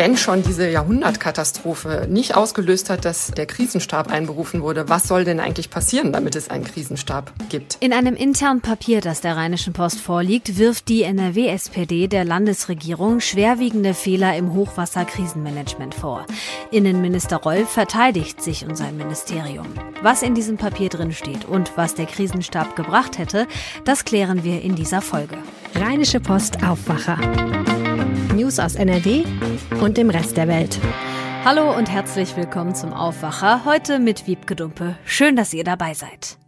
wenn schon diese Jahrhundertkatastrophe nicht ausgelöst hat, dass der Krisenstab einberufen wurde, was soll denn eigentlich passieren, damit es einen Krisenstab gibt? In einem internen Papier, das der Rheinischen Post vorliegt, wirft die NRW-SPD der Landesregierung schwerwiegende Fehler im Hochwasserkrisenmanagement vor. Innenminister Roll verteidigt sich und sein Ministerium. Was in diesem Papier drin steht und was der Krisenstab gebracht hätte, das klären wir in dieser Folge. Rheinische Post Aufwacher. News aus NRW und dem Rest der Welt. Hallo und herzlich willkommen zum Aufwacher. Heute mit Wiebke Dumpe. Schön, dass ihr dabei seid.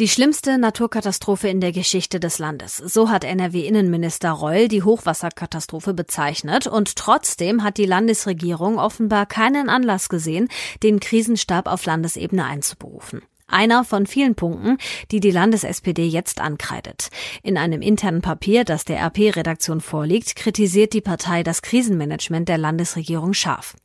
Die schlimmste Naturkatastrophe in der Geschichte des Landes. So hat NRW-Innenminister Reul die Hochwasserkatastrophe bezeichnet. Und trotzdem hat die Landesregierung offenbar keinen Anlass gesehen, den Krisenstab auf Landesebene einzuberufen. Einer von vielen Punkten, die die Landes-SPD jetzt ankreidet. In einem internen Papier, das der RP-Redaktion vorliegt, kritisiert die Partei das Krisenmanagement der Landesregierung scharf.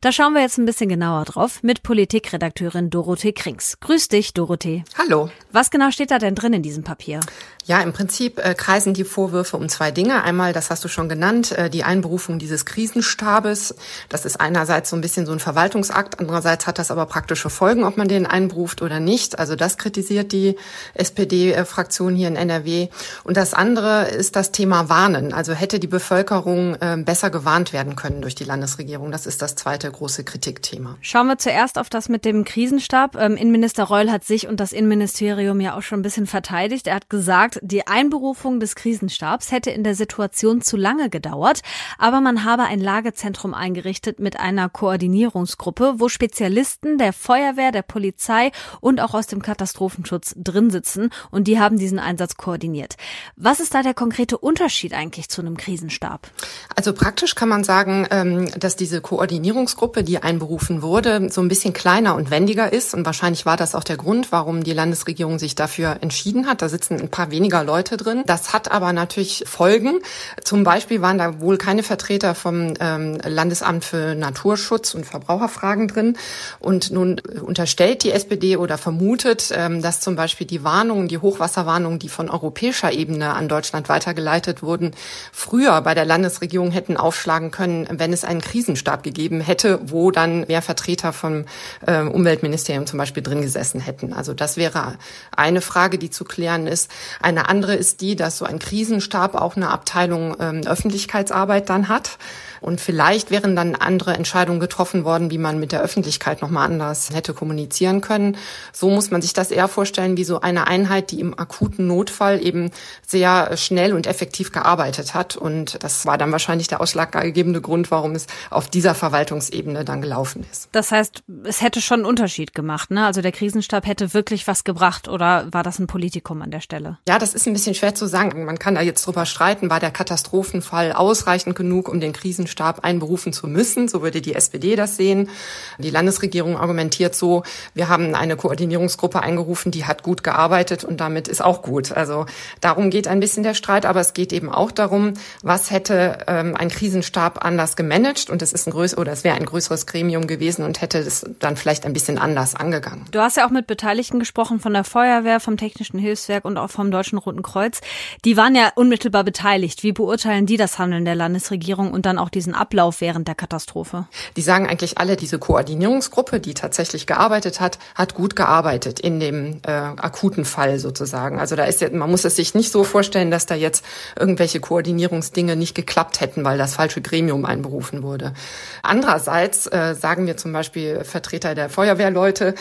Da schauen wir jetzt ein bisschen genauer drauf mit Politikredakteurin Dorothee Krings. Grüß dich, Dorothee. Hallo. Was genau steht da denn drin in diesem Papier? Ja, im Prinzip äh, kreisen die Vorwürfe um zwei Dinge. Einmal, das hast du schon genannt, äh, die Einberufung dieses Krisenstabes. Das ist einerseits so ein bisschen so ein Verwaltungsakt, andererseits hat das aber praktische Folgen, ob man den einberuft oder nicht. Also das kritisiert die SPD-Fraktion hier in NRW. Und das andere ist das Thema Warnen. Also hätte die Bevölkerung äh, besser gewarnt werden können durch die Landesregierung. Das ist das zweite große Kritikthema. Schauen wir zuerst auf das mit dem Krisenstab. Ähm, Innenminister Reul hat sich und das Innenministerium ja auch schon ein bisschen verteidigt. Er hat gesagt, sagt, die Einberufung des Krisenstabs hätte in der Situation zu lange gedauert, aber man habe ein Lagezentrum eingerichtet mit einer Koordinierungsgruppe, wo Spezialisten der Feuerwehr, der Polizei und auch aus dem Katastrophenschutz drin sitzen und die haben diesen Einsatz koordiniert. Was ist da der konkrete Unterschied eigentlich zu einem Krisenstab? Also praktisch kann man sagen, ähm, dass diese Koordinierungsgruppe, die einberufen wurde, so ein bisschen kleiner und wendiger ist und wahrscheinlich war das auch der Grund, warum die Landesregierung sich dafür entschieden hat. Da sitzen ein paar weniger Leute drin. Das hat aber natürlich Folgen. Zum Beispiel waren da wohl keine Vertreter vom ähm, Landesamt für Naturschutz und Verbraucherfragen drin. Und nun unterstellt die SPD oder vermutet, ähm, dass zum Beispiel die Warnungen, die Hochwasserwarnungen, die von europäischer Ebene an Deutschland weitergeleitet wurden, früher bei der Landesregierung hätten aufschlagen können, wenn es einen Krisenstab gegeben hätte, wo dann mehr Vertreter vom äh, Umweltministerium zum Beispiel drin gesessen hätten. Also das wäre eine Frage, die zu klären ist. Eine andere ist die, dass so ein Krisenstab auch eine Abteilung ähm, Öffentlichkeitsarbeit dann hat. Und vielleicht wären dann andere Entscheidungen getroffen worden, wie man mit der Öffentlichkeit nochmal anders hätte kommunizieren können. So muss man sich das eher vorstellen wie so eine Einheit, die im akuten Notfall eben sehr schnell und effektiv gearbeitet hat. Und das war dann wahrscheinlich der ausschlaggebende Grund, warum es auf dieser Verwaltungsebene dann gelaufen ist. Das heißt, es hätte schon einen Unterschied gemacht, ne? Also der Krisenstab hätte wirklich was gebracht oder war das ein Politikum an der Stelle? Ja, das ist ein bisschen schwer zu sagen. Man kann da jetzt drüber streiten, war der Katastrophenfall ausreichend genug, um den Krisenstab einberufen zu müssen. So würde die SPD das sehen. Die Landesregierung argumentiert so, wir haben eine Koordinierungsgruppe eingerufen, die hat gut gearbeitet und damit ist auch gut. Also darum geht ein bisschen der Streit, aber es geht eben auch darum, was hätte ähm, ein Krisenstab anders gemanagt und es ist ein größer oder es wäre ein größeres Gremium gewesen und hätte es dann vielleicht ein bisschen anders angegangen. Du hast ja auch mit Beteiligten gesprochen von der Feuerwehr, vom Technischen Hilfswerk und auch vom Deutschen Roten Kreuz. Die waren ja unmittelbar beteiligt. Wie beurteilen die das Handeln der Landesregierung und dann auch die diesen Ablauf während der Katastrophe? Die sagen eigentlich alle, diese Koordinierungsgruppe, die tatsächlich gearbeitet hat, hat gut gearbeitet in dem äh, akuten Fall sozusagen. Also da ist ja, man muss es sich nicht so vorstellen, dass da jetzt irgendwelche Koordinierungsdinge nicht geklappt hätten, weil das falsche Gremium einberufen wurde. Andererseits äh, sagen wir zum Beispiel Vertreter der Feuerwehrleute,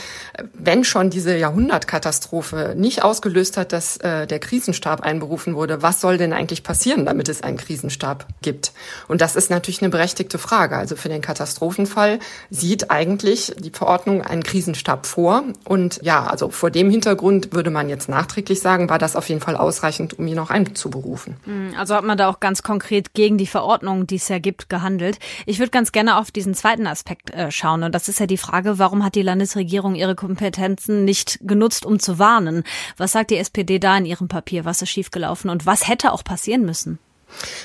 wenn schon diese Jahrhundertkatastrophe nicht ausgelöst hat, dass äh, der Krisenstab einberufen wurde, was soll denn eigentlich passieren, damit es einen Krisenstab gibt? Und das ist natürlich eine berechtigte Frage. Also für den Katastrophenfall sieht eigentlich die Verordnung einen Krisenstab vor. Und ja, also vor dem Hintergrund würde man jetzt nachträglich sagen, war das auf jeden Fall ausreichend, um ihn auch einzuberufen. Hm, also hat man da auch ganz konkret gegen die Verordnung, die es ja gibt, gehandelt. Ich würde ganz gerne auf diesen zweiten Aspekt äh, schauen. Und das ist ja die Frage, warum hat die Landesregierung ihre Kompetenzen nicht genutzt, um zu warnen? Was sagt die SPD da in ihrem Papier? Was ist schiefgelaufen und was hätte auch passieren müssen?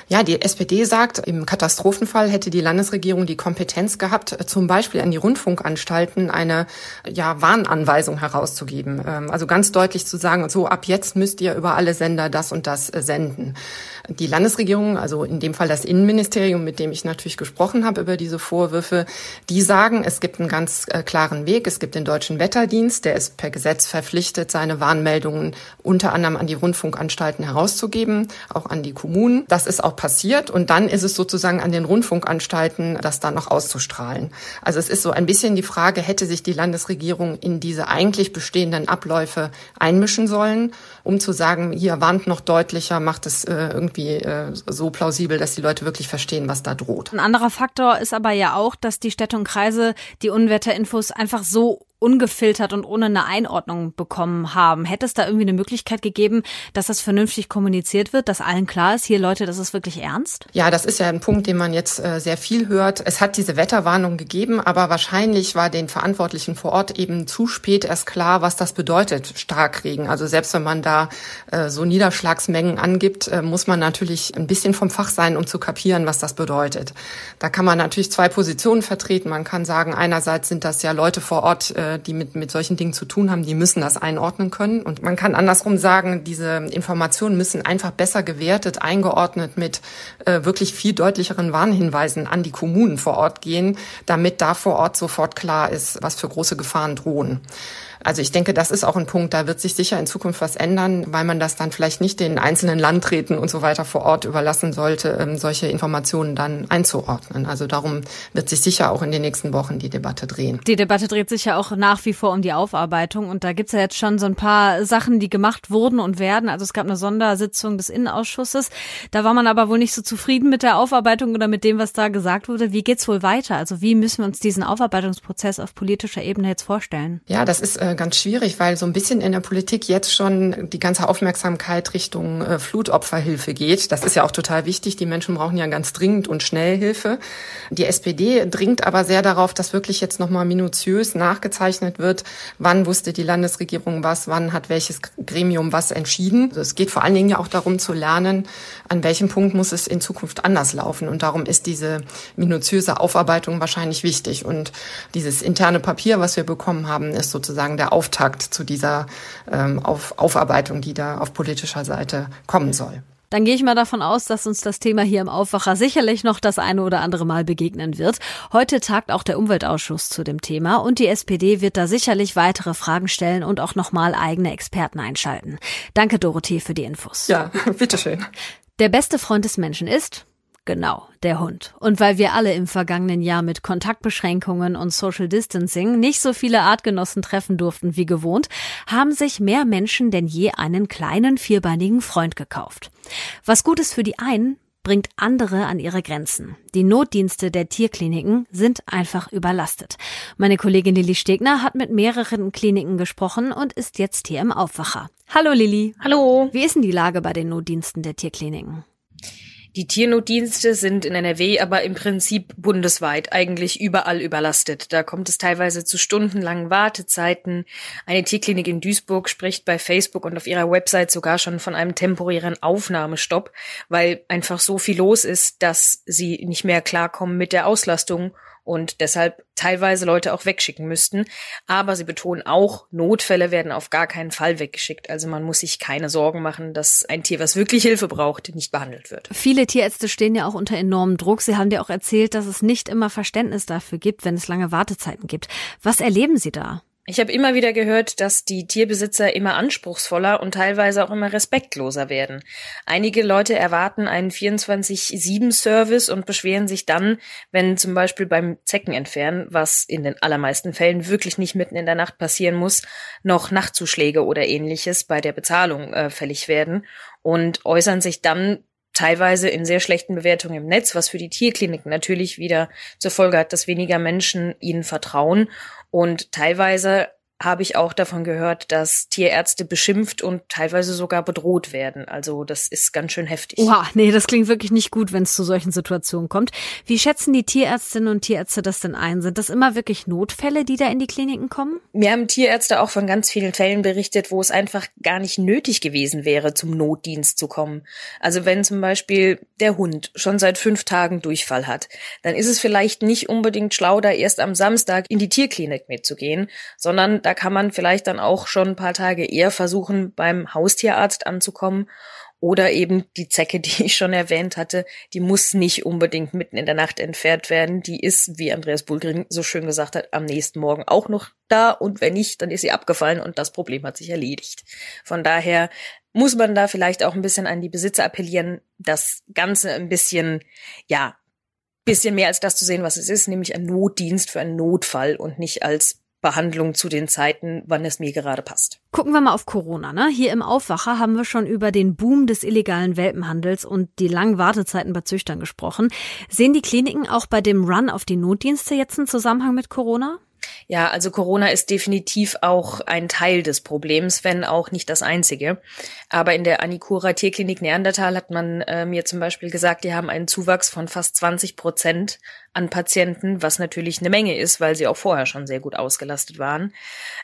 Ja, die SPD sagt, im Katastrophenfall hätte die Landesregierung die Kompetenz gehabt, zum Beispiel an die Rundfunkanstalten eine ja, Warnanweisung herauszugeben. Ähm, also ganz deutlich zu sagen, so ab jetzt müsst ihr über alle Sender das und das senden. Die Landesregierung, also in dem Fall das Innenministerium, mit dem ich natürlich gesprochen habe über diese Vorwürfe, die sagen, es gibt einen ganz äh, klaren Weg. Es gibt den Deutschen Wetterdienst, der ist per Gesetz verpflichtet, seine Warnmeldungen unter anderem an die Rundfunkanstalten herauszugeben, auch an die Kommunen. Das ist auch passiert und dann ist es sozusagen an den Rundfunkanstalten, das dann noch auszustrahlen. Also es ist so ein bisschen die Frage, hätte sich die Landesregierung in diese eigentlich bestehenden Abläufe einmischen sollen, um zu sagen, hier warnt noch deutlicher, macht es äh, irgendwie äh, so plausibel, dass die Leute wirklich verstehen, was da droht. Ein anderer Faktor ist aber ja auch, dass die Städte und Kreise die Unwetterinfos einfach so ungefiltert und ohne eine Einordnung bekommen haben. Hätte es da irgendwie eine Möglichkeit gegeben, dass das vernünftig kommuniziert wird, dass allen klar ist, hier Leute, das ist wirklich ernst? Ja, das ist ja ein Punkt, den man jetzt äh, sehr viel hört. Es hat diese Wetterwarnung gegeben, aber wahrscheinlich war den Verantwortlichen vor Ort eben zu spät erst klar, was das bedeutet, Starkregen. Also selbst wenn man da äh, so Niederschlagsmengen angibt, äh, muss man natürlich ein bisschen vom Fach sein, um zu kapieren, was das bedeutet. Da kann man natürlich zwei Positionen vertreten. Man kann sagen, einerseits sind das ja Leute vor Ort, die mit, mit solchen Dingen zu tun haben, die müssen das einordnen können. Und man kann andersrum sagen, diese Informationen müssen einfach besser gewertet, eingeordnet mit äh, wirklich viel deutlicheren Warnhinweisen an die Kommunen vor Ort gehen, damit da vor Ort sofort klar ist, was für große Gefahren drohen. Also ich denke, das ist auch ein Punkt, da wird sich sicher in Zukunft was ändern, weil man das dann vielleicht nicht den einzelnen Landräten und so weiter vor Ort überlassen sollte, ähm, solche Informationen dann einzuordnen. Also darum wird sich sicher auch in den nächsten Wochen die Debatte drehen. Die Debatte dreht sich ja auch nach wie vor um die Aufarbeitung und da gibt's ja jetzt schon so ein paar Sachen, die gemacht wurden und werden. Also es gab eine Sondersitzung des Innenausschusses. Da war man aber wohl nicht so zufrieden mit der Aufarbeitung oder mit dem, was da gesagt wurde. Wie geht's wohl weiter? Also wie müssen wir uns diesen Aufarbeitungsprozess auf politischer Ebene jetzt vorstellen? Ja, das ist äh, ganz schwierig, weil so ein bisschen in der Politik jetzt schon die ganze Aufmerksamkeit Richtung äh, Flutopferhilfe geht. Das ist ja auch total wichtig. Die Menschen brauchen ja ganz dringend und schnell Hilfe. Die SPD dringt aber sehr darauf, dass wirklich jetzt nochmal minutiös nachgezeichnet wird, wann wusste die Landesregierung was, wann hat welches Gremium was entschieden. Also es geht vor allen Dingen ja auch darum zu lernen, an welchem Punkt muss es in Zukunft anders laufen. Und darum ist diese minutiöse Aufarbeitung wahrscheinlich wichtig. Und dieses interne Papier, was wir bekommen haben, ist sozusagen der Auftakt zu dieser ähm, Auf Aufarbeitung, die da auf politischer Seite kommen soll. Dann gehe ich mal davon aus, dass uns das Thema hier im Aufwacher sicherlich noch das eine oder andere Mal begegnen wird. Heute tagt auch der Umweltausschuss zu dem Thema und die SPD wird da sicherlich weitere Fragen stellen und auch nochmal eigene Experten einschalten. Danke, Dorothee, für die Infos. Ja, bitteschön. Der beste Freund des Menschen ist Genau, der Hund. Und weil wir alle im vergangenen Jahr mit Kontaktbeschränkungen und Social Distancing nicht so viele Artgenossen treffen durften wie gewohnt, haben sich mehr Menschen denn je einen kleinen vierbeinigen Freund gekauft. Was gut ist für die einen, bringt andere an ihre Grenzen. Die Notdienste der Tierkliniken sind einfach überlastet. Meine Kollegin Lilly Stegner hat mit mehreren Kliniken gesprochen und ist jetzt hier im Aufwacher. Hallo Lilly. Hallo. Wie ist denn die Lage bei den Notdiensten der Tierkliniken? Die Tiernotdienste sind in NRW aber im Prinzip bundesweit eigentlich überall überlastet. Da kommt es teilweise zu stundenlangen Wartezeiten. Eine Tierklinik in Duisburg spricht bei Facebook und auf ihrer Website sogar schon von einem temporären Aufnahmestopp, weil einfach so viel los ist, dass sie nicht mehr klarkommen mit der Auslastung und deshalb teilweise Leute auch wegschicken müssten. Aber sie betonen auch, Notfälle werden auf gar keinen Fall weggeschickt. Also man muss sich keine Sorgen machen, dass ein Tier, was wirklich Hilfe braucht, nicht behandelt wird. Viele Tierärzte stehen ja auch unter enormem Druck. Sie haben dir auch erzählt, dass es nicht immer Verständnis dafür gibt, wenn es lange Wartezeiten gibt. Was erleben Sie da? Ich habe immer wieder gehört, dass die Tierbesitzer immer anspruchsvoller und teilweise auch immer respektloser werden. Einige Leute erwarten einen 24-7-Service und beschweren sich dann, wenn zum Beispiel beim Zeckenentfernen, was in den allermeisten Fällen wirklich nicht mitten in der Nacht passieren muss, noch Nachtzuschläge oder ähnliches bei der Bezahlung äh, fällig werden und äußern sich dann teilweise in sehr schlechten Bewertungen im Netz, was für die Tierkliniken natürlich wieder zur Folge hat, dass weniger Menschen ihnen vertrauen und teilweise habe ich auch davon gehört, dass Tierärzte beschimpft und teilweise sogar bedroht werden. Also das ist ganz schön heftig. Oha, nee, das klingt wirklich nicht gut, wenn es zu solchen Situationen kommt. Wie schätzen die Tierärztinnen und Tierärzte das denn ein? Sind das immer wirklich Notfälle, die da in die Kliniken kommen? Mir haben Tierärzte auch von ganz vielen Fällen berichtet, wo es einfach gar nicht nötig gewesen wäre, zum Notdienst zu kommen. Also wenn zum Beispiel der Hund schon seit fünf Tagen Durchfall hat, dann ist es vielleicht nicht unbedingt schlau, da erst am Samstag in die Tierklinik mitzugehen, sondern da kann man vielleicht dann auch schon ein paar Tage eher versuchen, beim Haustierarzt anzukommen. Oder eben die Zecke, die ich schon erwähnt hatte, die muss nicht unbedingt mitten in der Nacht entfernt werden. Die ist, wie Andreas Bulgrin so schön gesagt hat, am nächsten Morgen auch noch da. Und wenn nicht, dann ist sie abgefallen und das Problem hat sich erledigt. Von daher muss man da vielleicht auch ein bisschen an die Besitzer appellieren, das Ganze ein bisschen, ja, bisschen mehr als das zu sehen, was es ist, nämlich ein Notdienst für einen Notfall und nicht als Behandlung zu den Zeiten, wann es mir gerade passt. Gucken wir mal auf Corona. Ne? Hier im Aufwacher haben wir schon über den Boom des illegalen Welpenhandels und die langen Wartezeiten bei Züchtern gesprochen. Sehen die Kliniken auch bei dem Run auf die Notdienste jetzt einen Zusammenhang mit Corona? Ja, also Corona ist definitiv auch ein Teil des Problems, wenn auch nicht das einzige. Aber in der Anikura Tierklinik Neandertal hat man äh, mir zum Beispiel gesagt, die haben einen Zuwachs von fast 20 Prozent an Patienten, was natürlich eine Menge ist, weil sie auch vorher schon sehr gut ausgelastet waren.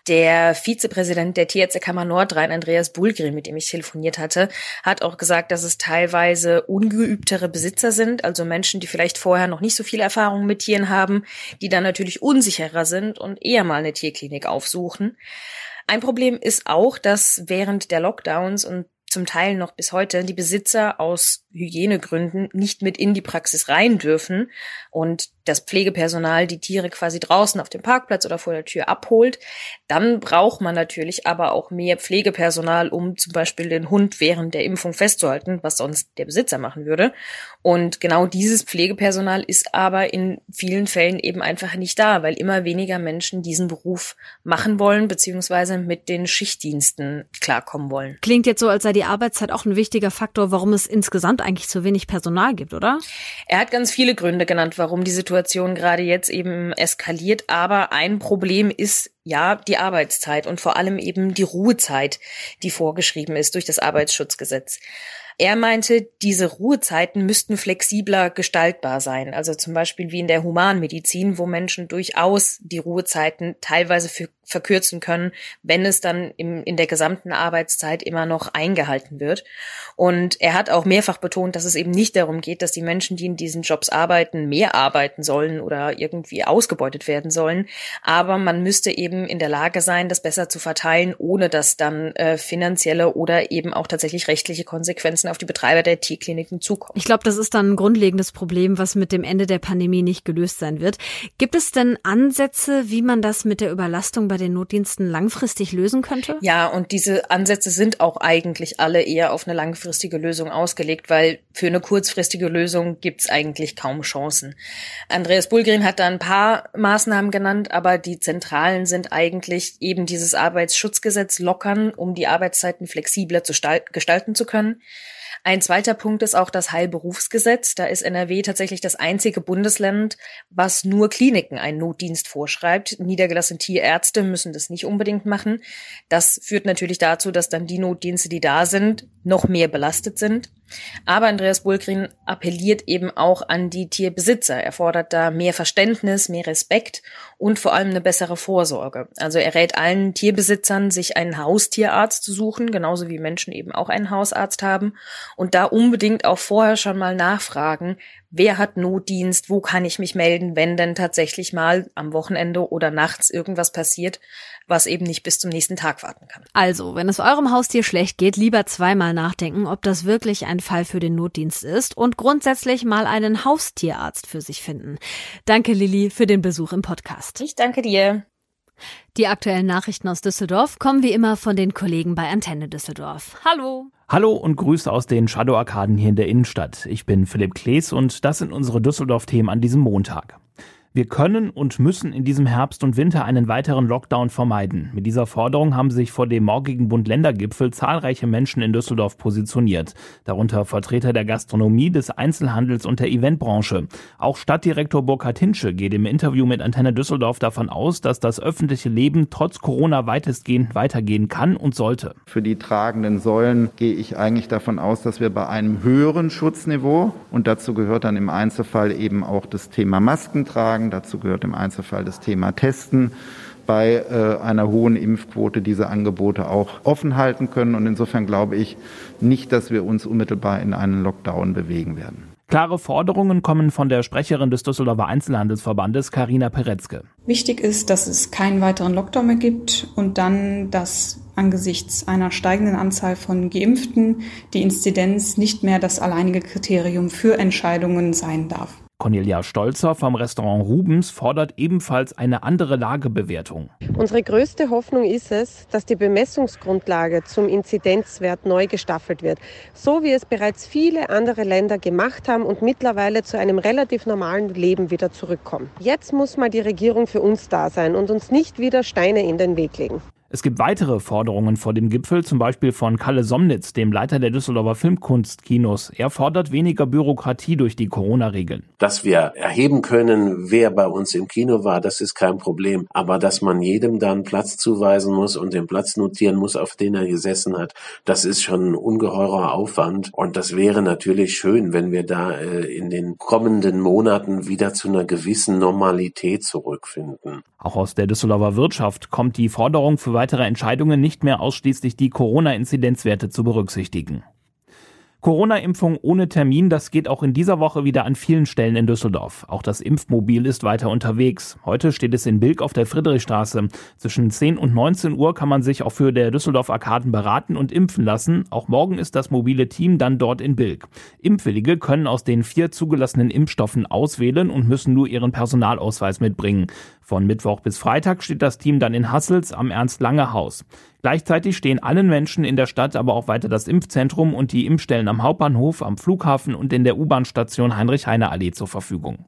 Der Vizepräsident der Tierärztekammer Nordrhein, Andreas Bulgri, mit dem ich telefoniert hatte, hat auch gesagt, dass es teilweise ungeübtere Besitzer sind, also Menschen, die vielleicht vorher noch nicht so viel Erfahrung mit Tieren haben, die dann natürlich unsicherer sind und eher mal eine Tierklinik aufsuchen. Ein Problem ist auch, dass während der Lockdowns und zum Teil noch bis heute die Besitzer aus Hygienegründen nicht mit in die Praxis rein dürfen und das Pflegepersonal die Tiere quasi draußen auf dem Parkplatz oder vor der Tür abholt, dann braucht man natürlich aber auch mehr Pflegepersonal, um zum Beispiel den Hund während der Impfung festzuhalten, was sonst der Besitzer machen würde. Und genau dieses Pflegepersonal ist aber in vielen Fällen eben einfach nicht da, weil immer weniger Menschen diesen Beruf machen wollen, beziehungsweise mit den Schichtdiensten klarkommen wollen. Klingt jetzt so, als sei die Arbeitszeit auch ein wichtiger Faktor, warum es insgesamt eigentlich zu wenig Personal gibt, oder? Er hat ganz viele Gründe genannt, warum die Situation gerade jetzt eben eskaliert. Aber ein Problem ist ja die Arbeitszeit und vor allem eben die Ruhezeit, die vorgeschrieben ist durch das Arbeitsschutzgesetz. Er meinte, diese Ruhezeiten müssten flexibler gestaltbar sein. Also zum Beispiel wie in der Humanmedizin, wo Menschen durchaus die Ruhezeiten teilweise für verkürzen können, wenn es dann im, in der gesamten Arbeitszeit immer noch eingehalten wird. Und er hat auch mehrfach betont, dass es eben nicht darum geht, dass die Menschen, die in diesen Jobs arbeiten, mehr arbeiten sollen oder irgendwie ausgebeutet werden sollen. Aber man müsste eben in der Lage sein, das besser zu verteilen, ohne dass dann äh, finanzielle oder eben auch tatsächlich rechtliche Konsequenzen auf die Betreiber der Tierkliniken zukommen. Ich glaube, das ist dann ein grundlegendes Problem, was mit dem Ende der Pandemie nicht gelöst sein wird. Gibt es denn Ansätze, wie man das mit der Überlastung bei den Notdiensten langfristig lösen könnte? Ja, und diese Ansätze sind auch eigentlich alle eher auf eine langfristige Lösung ausgelegt, weil für eine kurzfristige Lösung gibt's eigentlich kaum Chancen. Andreas Bulgrin hat da ein paar Maßnahmen genannt, aber die zentralen sind eigentlich eben dieses Arbeitsschutzgesetz lockern, um die Arbeitszeiten flexibler zu gestalten zu können. Ein zweiter Punkt ist auch das Heilberufsgesetz. Da ist NRW tatsächlich das einzige Bundesland, was nur Kliniken einen Notdienst vorschreibt. Niedergelassene Tierärzte müssen das nicht unbedingt machen. Das führt natürlich dazu, dass dann die Notdienste, die da sind, noch mehr belastet sind. Aber Andreas Bulgrin appelliert eben auch an die Tierbesitzer. Er fordert da mehr Verständnis, mehr Respekt und vor allem eine bessere Vorsorge. Also er rät allen Tierbesitzern, sich einen Haustierarzt zu suchen, genauso wie Menschen eben auch einen Hausarzt haben und da unbedingt auch vorher schon mal nachfragen, wer hat Notdienst, wo kann ich mich melden, wenn denn tatsächlich mal am Wochenende oder nachts irgendwas passiert, was eben nicht bis zum nächsten Tag warten kann. Also, wenn es eurem Haustier schlecht geht, lieber zweimal nachdenken, ob das wirklich ein Fall für den Notdienst ist und grundsätzlich mal einen Haustierarzt für sich finden. Danke, Lilly, für den Besuch im Podcast. Ich danke dir. Die aktuellen Nachrichten aus Düsseldorf kommen wie immer von den Kollegen bei Antenne Düsseldorf. Hallo. Hallo und Grüße aus den Shadow-Arkaden hier in der Innenstadt. Ich bin Philipp Klees und das sind unsere Düsseldorf-Themen an diesem Montag. Wir können und müssen in diesem Herbst und Winter einen weiteren Lockdown vermeiden. Mit dieser Forderung haben sich vor dem morgigen Bund-Länder-Gipfel zahlreiche Menschen in Düsseldorf positioniert. Darunter Vertreter der Gastronomie, des Einzelhandels und der Eventbranche. Auch Stadtdirektor Burkhard Hinsche geht im Interview mit Antenne Düsseldorf davon aus, dass das öffentliche Leben trotz Corona weitestgehend weitergehen kann und sollte. Für die tragenden Säulen gehe ich eigentlich davon aus, dass wir bei einem höheren Schutzniveau und dazu gehört dann im Einzelfall eben auch das Thema Masken tragen, dazu gehört im Einzelfall das Thema Testen, bei äh, einer hohen Impfquote diese Angebote auch offen halten können. Und insofern glaube ich nicht, dass wir uns unmittelbar in einen Lockdown bewegen werden. Klare Forderungen kommen von der Sprecherin des Düsseldorfer Einzelhandelsverbandes Karina Peretzke. Wichtig ist, dass es keinen weiteren Lockdown mehr gibt und dann, dass angesichts einer steigenden Anzahl von Geimpften die Inzidenz nicht mehr das alleinige Kriterium für Entscheidungen sein darf. Cornelia Stolzer vom Restaurant Rubens fordert ebenfalls eine andere Lagebewertung. Unsere größte Hoffnung ist es, dass die Bemessungsgrundlage zum Inzidenzwert neu gestaffelt wird, so wie es bereits viele andere Länder gemacht haben und mittlerweile zu einem relativ normalen Leben wieder zurückkommen. Jetzt muss mal die Regierung für uns da sein und uns nicht wieder Steine in den Weg legen. Es gibt weitere Forderungen vor dem Gipfel, zum Beispiel von Kalle Somnitz, dem Leiter der Düsseldorfer Filmkunstkinos. Er fordert weniger Bürokratie durch die Corona-Regeln. Dass wir erheben können, wer bei uns im Kino war, das ist kein Problem. Aber dass man jedem dann Platz zuweisen muss und den Platz notieren muss, auf den er gesessen hat, das ist schon ein ungeheurer Aufwand. Und das wäre natürlich schön, wenn wir da äh, in den kommenden Monaten wieder zu einer gewissen Normalität zurückfinden. Auch aus der Düsseldorfer Wirtschaft kommt die Forderung für weitere Entscheidungen nicht mehr ausschließlich die Corona-Inzidenzwerte zu berücksichtigen. Corona-Impfung ohne Termin, das geht auch in dieser Woche wieder an vielen Stellen in Düsseldorf. Auch das Impfmobil ist weiter unterwegs. Heute steht es in Bilk auf der Friedrichstraße. Zwischen 10 und 19 Uhr kann man sich auch für der Düsseldorf Arkaden beraten und impfen lassen. Auch morgen ist das mobile Team dann dort in Bilk. Impfwillige können aus den vier zugelassenen Impfstoffen auswählen und müssen nur ihren Personalausweis mitbringen. Von Mittwoch bis Freitag steht das Team dann in Hassels am Ernst-Lange-Haus. Gleichzeitig stehen allen Menschen in der Stadt aber auch weiter das Impfzentrum und die Impfstellen am Hauptbahnhof, am Flughafen und in der U-Bahn-Station Heinrich-Heine-Allee zur Verfügung.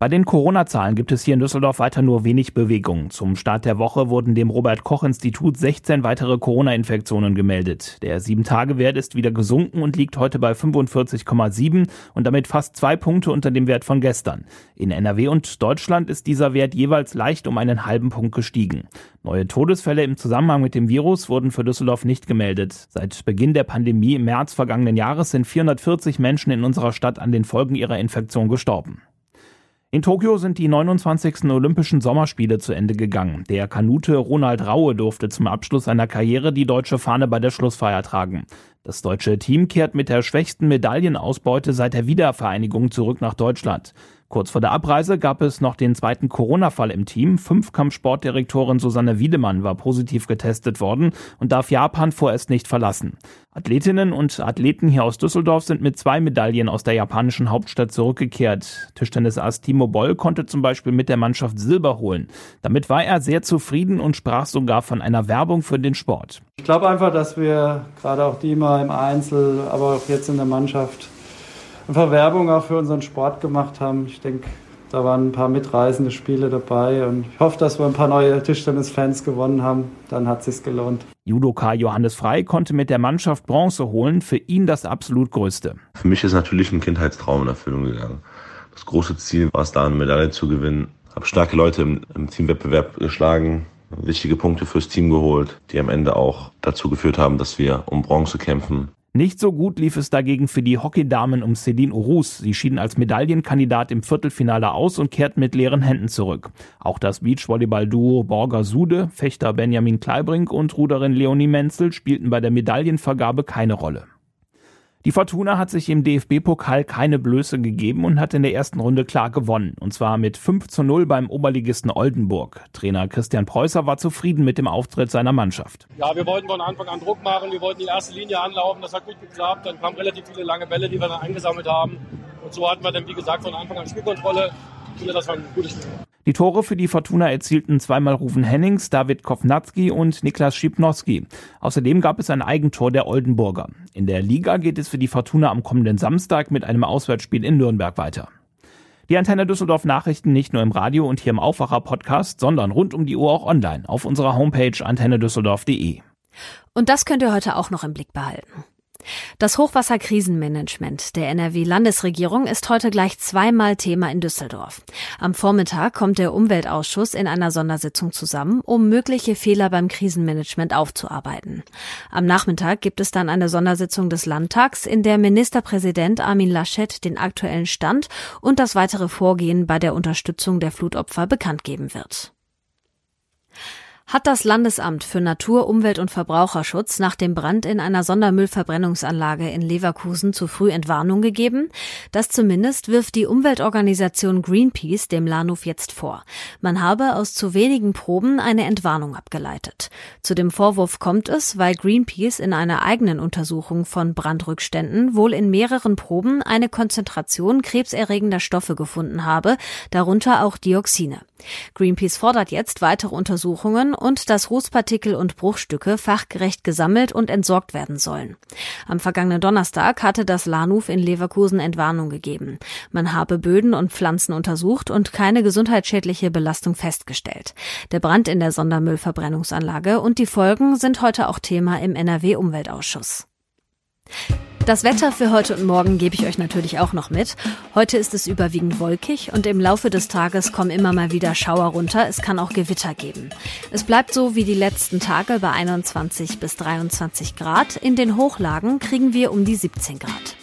Bei den Corona-Zahlen gibt es hier in Düsseldorf weiter nur wenig Bewegung. Zum Start der Woche wurden dem Robert-Koch-Institut 16 weitere Corona-Infektionen gemeldet. Der 7-Tage-Wert ist wieder gesunken und liegt heute bei 45,7 und damit fast zwei Punkte unter dem Wert von gestern. In NRW und Deutschland ist dieser Wert jeweils leicht um einen halben Punkt gestiegen. Neue Todesfälle im Zusammenhang mit dem Virus wurden für Düsseldorf nicht gemeldet. Seit Beginn der Pandemie im März vergangenen Jahres sind 440 Menschen in unserer Stadt an den Folgen ihrer Infektion gestorben. In Tokio sind die 29. Olympischen Sommerspiele zu Ende gegangen. Der Kanute Ronald Raue durfte zum Abschluss seiner Karriere die deutsche Fahne bei der Schlussfeier tragen. Das deutsche Team kehrt mit der schwächsten Medaillenausbeute seit der Wiedervereinigung zurück nach Deutschland. Kurz vor der Abreise gab es noch den zweiten Corona-Fall im Team. Fünfkampfsportdirektorin Susanne Wiedemann war positiv getestet worden und darf Japan vorerst nicht verlassen. Athletinnen und Athleten hier aus Düsseldorf sind mit zwei Medaillen aus der japanischen Hauptstadt zurückgekehrt. Tischtennisass Timo Boll konnte zum Beispiel mit der Mannschaft Silber holen. Damit war er sehr zufrieden und sprach sogar von einer Werbung für den Sport. Ich glaube einfach, dass wir gerade auch die mal im Einzel, aber auch jetzt in der Mannschaft einfach Werbung auch für unseren Sport gemacht haben. Ich denke, da waren ein paar mitreisende Spiele dabei und ich hoffe, dass wir ein paar neue Tischtennis-Fans gewonnen haben. Dann hat es sich gelohnt. Judoka Johannes Frei konnte mit der Mannschaft Bronze holen, für ihn das absolut Größte. Für mich ist natürlich ein Kindheitstraum in Erfüllung gegangen. Das große Ziel war es da, eine Medaille zu gewinnen. Habe starke Leute im, im Teamwettbewerb geschlagen, wichtige Punkte fürs Team geholt, die am Ende auch dazu geführt haben, dass wir um Bronze kämpfen. Nicht so gut lief es dagegen für die Hockeydamen um Céline Urus. Sie schieden als Medaillenkandidat im Viertelfinale aus und kehrten mit leeren Händen zurück. Auch das Beachvolleyball-Duo Borger Sude, Fechter Benjamin Kleibrink und Ruderin Leonie Menzel spielten bei der Medaillenvergabe keine Rolle. Die Fortuna hat sich im DFB-Pokal keine Blöße gegeben und hat in der ersten Runde klar gewonnen. Und zwar mit 5 zu 0 beim Oberligisten Oldenburg. Trainer Christian Preußer war zufrieden mit dem Auftritt seiner Mannschaft. Ja, wir wollten von Anfang an Druck machen. Wir wollten die erste Linie anlaufen. Das hat gut geklappt. Dann kamen relativ viele lange Bälle, die wir dann eingesammelt haben. Und so hatten wir dann, wie gesagt, von Anfang an Spielkontrolle. Ich finde, das war ein gutes Spiel. Die Tore für die Fortuna erzielten zweimal Rufen Hennings, David Kovnatski und Niklas Schipnowski. Außerdem gab es ein Eigentor der Oldenburger. In der Liga geht es für die Fortuna am kommenden Samstag mit einem Auswärtsspiel in Nürnberg weiter. Die Antenne Düsseldorf Nachrichten nicht nur im Radio und hier im Aufwacher Podcast, sondern rund um die Uhr auch online auf unserer Homepage antennedüsseldorf.de. Und das könnt ihr heute auch noch im Blick behalten. Das Hochwasserkrisenmanagement der NRW-Landesregierung ist heute gleich zweimal Thema in Düsseldorf. Am Vormittag kommt der Umweltausschuss in einer Sondersitzung zusammen, um mögliche Fehler beim Krisenmanagement aufzuarbeiten. Am Nachmittag gibt es dann eine Sondersitzung des Landtags, in der Ministerpräsident Armin Laschet den aktuellen Stand und das weitere Vorgehen bei der Unterstützung der Flutopfer bekannt geben wird hat das Landesamt für Natur, Umwelt und Verbraucherschutz nach dem Brand in einer Sondermüllverbrennungsanlage in Leverkusen zu früh Entwarnung gegeben? Das zumindest wirft die Umweltorganisation Greenpeace dem Lahnhof jetzt vor. Man habe aus zu wenigen Proben eine Entwarnung abgeleitet. Zu dem Vorwurf kommt es, weil Greenpeace in einer eigenen Untersuchung von Brandrückständen wohl in mehreren Proben eine Konzentration krebserregender Stoffe gefunden habe, darunter auch Dioxine. Greenpeace fordert jetzt weitere Untersuchungen und dass Rußpartikel und Bruchstücke fachgerecht gesammelt und entsorgt werden sollen. Am vergangenen Donnerstag hatte das Lahnuf in Leverkusen Entwarnung gegeben. Man habe Böden und Pflanzen untersucht und keine gesundheitsschädliche Belastung festgestellt. Der Brand in der Sondermüllverbrennungsanlage und die Folgen sind heute auch Thema im NRW-Umweltausschuss. Das Wetter für heute und morgen gebe ich euch natürlich auch noch mit. Heute ist es überwiegend wolkig und im Laufe des Tages kommen immer mal wieder Schauer runter. Es kann auch Gewitter geben. Es bleibt so wie die letzten Tage bei 21 bis 23 Grad. In den Hochlagen kriegen wir um die 17 Grad.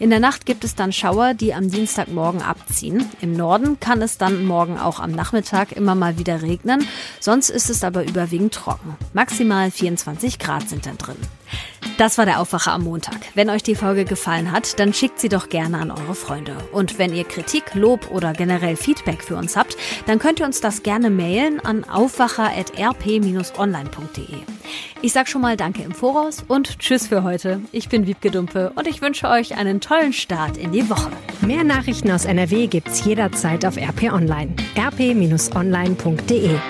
In der Nacht gibt es dann Schauer, die am Dienstagmorgen abziehen. Im Norden kann es dann morgen auch am Nachmittag immer mal wieder regnen. Sonst ist es aber überwiegend trocken. Maximal 24 Grad sind dann drin. Das war der Aufwacher am Montag. Wenn euch die Folge gefallen hat, dann schickt sie doch gerne an eure Freunde. Und wenn ihr Kritik, Lob oder generell Feedback für uns habt, dann könnt ihr uns das gerne mailen an aufwacher.rp-online.de. Ich sag schon mal Danke im Voraus und Tschüss für heute. Ich bin Wiebke Dumpe und ich wünsche euch einen tollen Start in die Woche. Mehr Nachrichten aus NRW gibt's jederzeit auf RP Online. rp-online.de